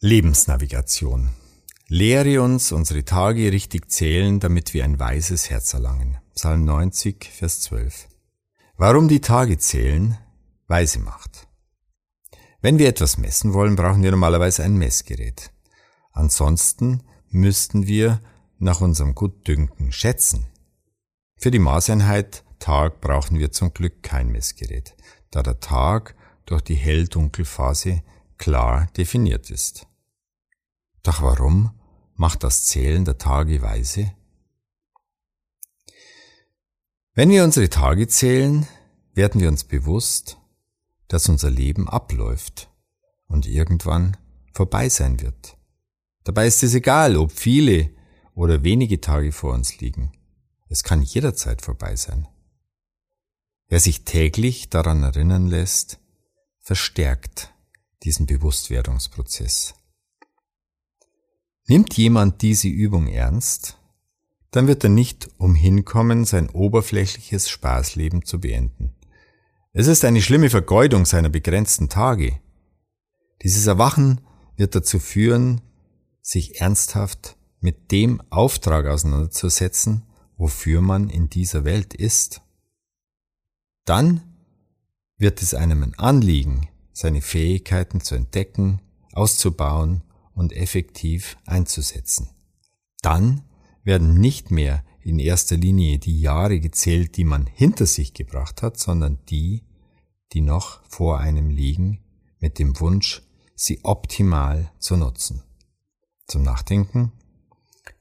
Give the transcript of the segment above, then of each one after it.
Lebensnavigation. Lehre uns unsere Tage richtig zählen, damit wir ein weises Herz erlangen. Psalm 90, Vers 12. Warum die Tage zählen? Weise macht. Wenn wir etwas messen wollen, brauchen wir normalerweise ein Messgerät. Ansonsten müssten wir nach unserem Gutdünken schätzen. Für die Maßeinheit Tag brauchen wir zum Glück kein Messgerät, da der Tag durch die Hell-Dunkel-Phase klar definiert ist. Doch warum macht das Zählen der Tage weise? Wenn wir unsere Tage zählen, werden wir uns bewusst, dass unser Leben abläuft und irgendwann vorbei sein wird. Dabei ist es egal, ob viele oder wenige Tage vor uns liegen. Es kann jederzeit vorbei sein. Wer sich täglich daran erinnern lässt, verstärkt diesen Bewusstwerdungsprozess. Nimmt jemand diese Übung ernst, dann wird er nicht umhinkommen, sein oberflächliches Spaßleben zu beenden. Es ist eine schlimme Vergeudung seiner begrenzten Tage. Dieses Erwachen wird dazu führen, sich ernsthaft mit dem Auftrag auseinanderzusetzen, wofür man in dieser Welt ist. Dann wird es einem ein Anliegen, seine Fähigkeiten zu entdecken, auszubauen und effektiv einzusetzen. Dann werden nicht mehr in erster Linie die Jahre gezählt, die man hinter sich gebracht hat, sondern die, die noch vor einem liegen, mit dem Wunsch, sie optimal zu nutzen. Zum Nachdenken.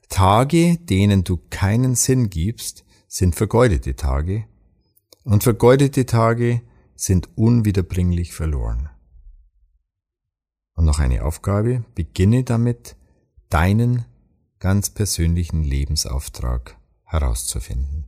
Tage, denen du keinen Sinn gibst, sind vergeudete Tage, und vergeudete Tage sind unwiederbringlich verloren. Und noch eine Aufgabe, beginne damit, deinen ganz persönlichen Lebensauftrag herauszufinden.